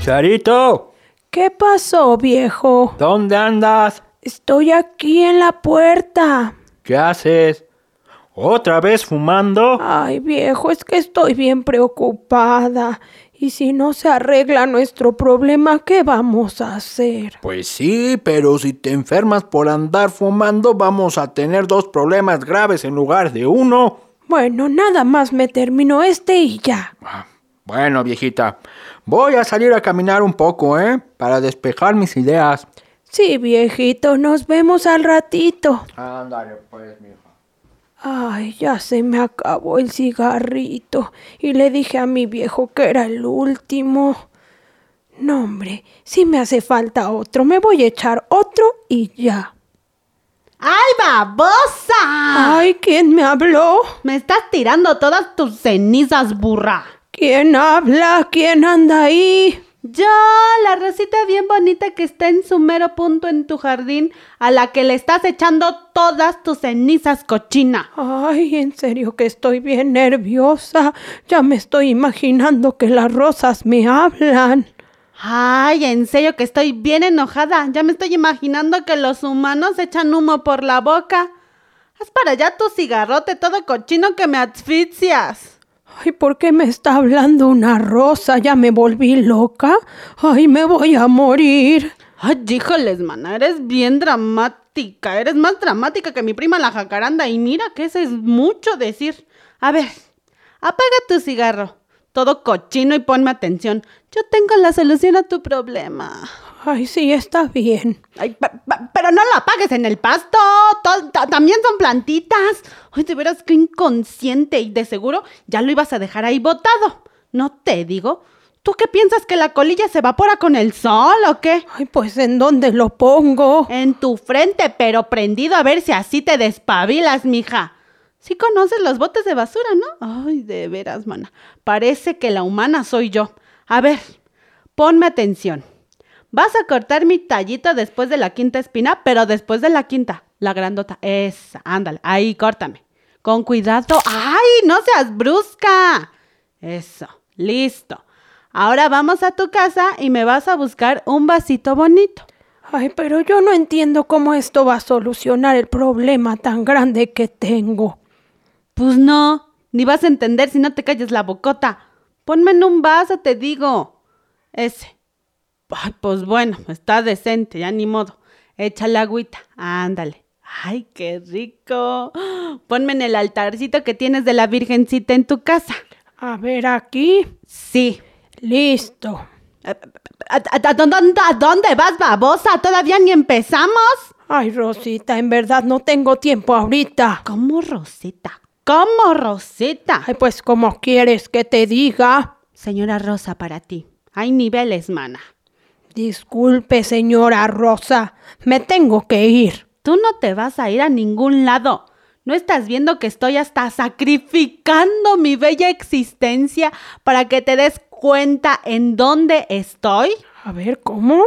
Charito, ¿Qué pasó, viejo? ¿dónde andas? Estoy aquí en la puerta. ¿Qué haces? ¿Otra vez fumando? Ay, viejo, es que estoy bien preocupada. Y si no se arregla nuestro problema, ¿qué vamos a hacer? Pues sí, pero si te enfermas por andar fumando, vamos a tener dos problemas graves en lugar de uno. Bueno, nada más me termino este y ya. Ah, Bueno, viejita, voy a salir a caminar un poco, ¿eh? Para despejar mis ideas. Sí, viejito, nos vemos al ratito. Ándale, pues, mija. Ay, ya se me acabó el cigarrito y le dije a mi viejo que era el último. No, hombre, si me hace falta otro, me voy a echar otro y ya. ¡Ay, babosa! Ay, ¿quién me habló? Me estás tirando todas tus cenizas, burra. ¿Quién habla? ¿Quién anda ahí? Yo, la rosita bien bonita que está en su mero punto en tu jardín, a la que le estás echando todas tus cenizas, cochina. Ay, en serio que estoy bien nerviosa. Ya me estoy imaginando que las rosas me hablan. Ay, en serio que estoy bien enojada. Ya me estoy imaginando que los humanos echan humo por la boca. Haz para allá tu cigarrote todo cochino que me asfixias. Ay, ¿por qué me está hablando una rosa? ¿Ya me volví loca? Ay, me voy a morir. Ay, híjoles, mana, eres bien dramática. Eres más dramática que mi prima la jacaranda. Y mira que eso es mucho decir. A ver, apaga tu cigarro. Todo cochino y ponme atención. Yo tengo la solución a tu problema. Ay, sí, está bien. Ay, pe- pe- pero no lo apagues en el pasto. To- ta- también son plantitas. Ay, de veras que inconsciente. Y de seguro ya lo ibas a dejar ahí botado. No te digo. ¿Tú qué piensas que la colilla se evapora con el sol o qué? Ay, pues ¿en dónde lo pongo? En tu frente, pero prendido a ver si así te despabilas, mija. Sí conoces los botes de basura, ¿no? Ay, de veras, mana. Parece que la humana soy yo. A ver, ponme atención. Vas a cortar mi tallito después de la quinta espina, pero después de la quinta, la grandota. Esa, ándale, ahí, córtame. Con cuidado. ¡Ay, no seas brusca! Eso, listo. Ahora vamos a tu casa y me vas a buscar un vasito bonito. Ay, pero yo no entiendo cómo esto va a solucionar el problema tan grande que tengo. Pues no, ni vas a entender si no te calles la bocota. Ponme en un vaso, te digo. Ese. Ay, pues bueno, está decente, ya ni modo. Échale agüita, ándale. Ay, qué rico. Ponme en el altarcito que tienes de la Virgencita en tu casa. A ver, aquí. Sí. Listo. ¿A, a- a dónde, a dónde vas, babosa? Todavía ni empezamos. Ay, Rosita, en verdad no tengo tiempo ahorita. ¿Cómo, Rosita? ¿Cómo, Rosita? Ay, pues, ¿cómo quieres que te diga? Señora Rosa, para ti. Hay niveles, mana. Disculpe, señora Rosa, me tengo que ir. Tú no te vas a ir a ningún lado. ¿No estás viendo que estoy hasta sacrificando mi bella existencia para que te des cuenta en dónde estoy? A ver, ¿cómo?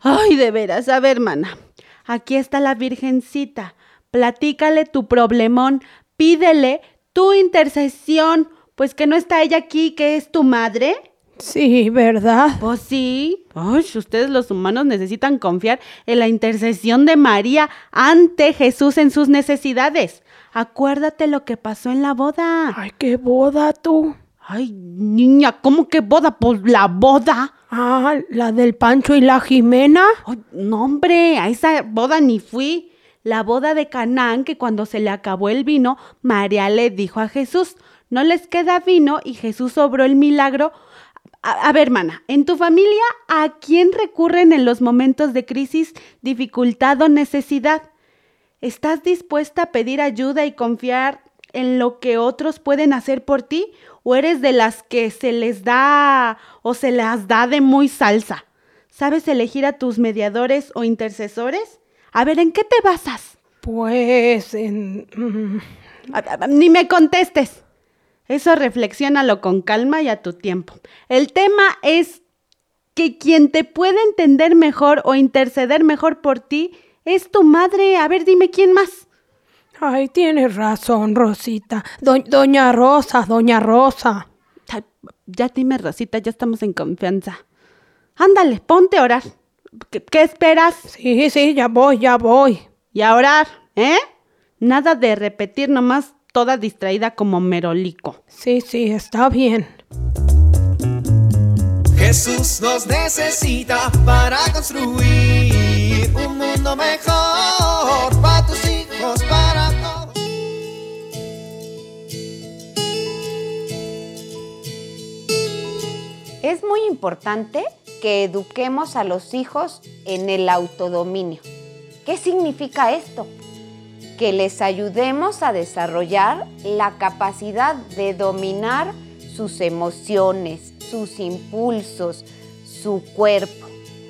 Ay, de veras, a ver, hermana. Aquí está la Virgencita. Platícale tu problemón, pídele tu intercesión, pues que no está ella aquí, que es tu madre. Sí, ¿verdad? Pues sí. Ay, ustedes los humanos necesitan confiar en la intercesión de María ante Jesús en sus necesidades. Acuérdate lo que pasó en la boda. Ay, qué boda tú. Ay, niña, ¿cómo que boda? Pues la boda. Ah, la del Pancho y la Jimena. Ay, no, hombre, a esa boda ni fui. La boda de Canaán, que cuando se le acabó el vino, María le dijo a Jesús, no les queda vino y Jesús obró el milagro. A, a, ver, mana, en tu familia, ¿a quién recurren en los momentos de crisis, dificultad o necesidad? ¿Estás dispuesta a pedir ayuda y confiar en lo que otros pueden hacer por ti? ¿O eres de las que se les da o se las da de muy salsa? ¿Sabes elegir a tus mediadores o intercesores? A ver, ¿en qué te basas? Pues en... mm, A- a- Ni me contestes. Eso reflexiónalo con calma y a tu tiempo. El tema es que quien te puede entender mejor o interceder mejor por ti es tu madre. A ver, dime quién más. Ay, tienes razón, Rosita. Do- doña Rosa, doña Rosa. Ay, Ya dime, Rosita, ya estamos en confianza. Ándale, ponte a orar. ¿Qué, qué esperas? Sí, sí, ya voy, ya voy. Y a orar, ¿eh? Nada de repetir nomás toda distraída como merolico. Sí, sí, está bien. Jesús nos necesita para construir un mundo mejor para tus hijos, para todos. Es muy importante que eduquemos a los hijos en el autodominio. ¿Qué significa esto? Que les ayudemos a desarrollar la capacidad de dominar sus emociones, sus impulsos, su cuerpo.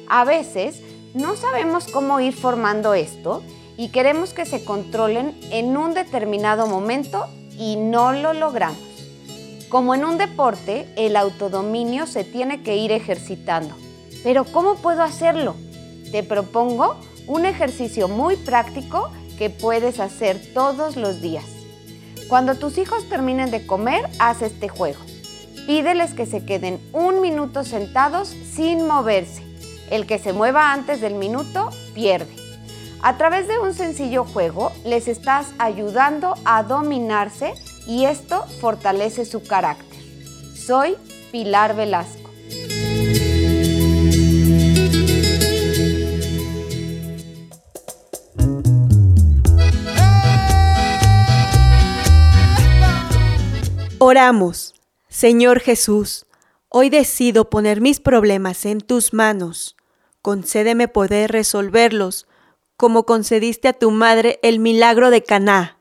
A veces no sabemos cómo ir formando esto y queremos que se controlen en un determinado momento y no lo logramos. Como en un deporte, el autodominio se tiene que ir ejercitando. Pero ¿cómo puedo hacerlo? Te propongo un ejercicio muy práctico que puedes hacer todos los días. Cuando tus hijos terminen de comer, haz este juego. Pídeles que se queden un minuto sentados sin moverse. El que se mueva antes del minuto pierde. A través de un sencillo juego les estás ayudando a dominarse y esto fortalece su carácter. Soy Pilar Velasco. Oramos. Señor Jesús, hoy decido poner mis problemas en tus manos. Concédeme poder resolverlos, como concediste a tu madre el milagro de Caná.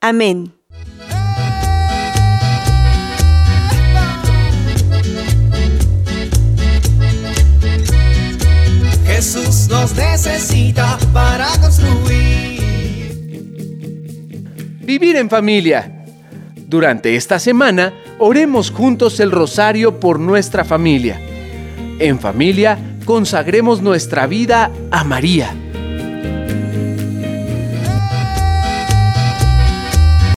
Amén. Jesús nos necesita para construir. Vivir en familia. Durante esta semana, oremos juntos el rosario por nuestra familia. En familia, consagremos nuestra vida a María,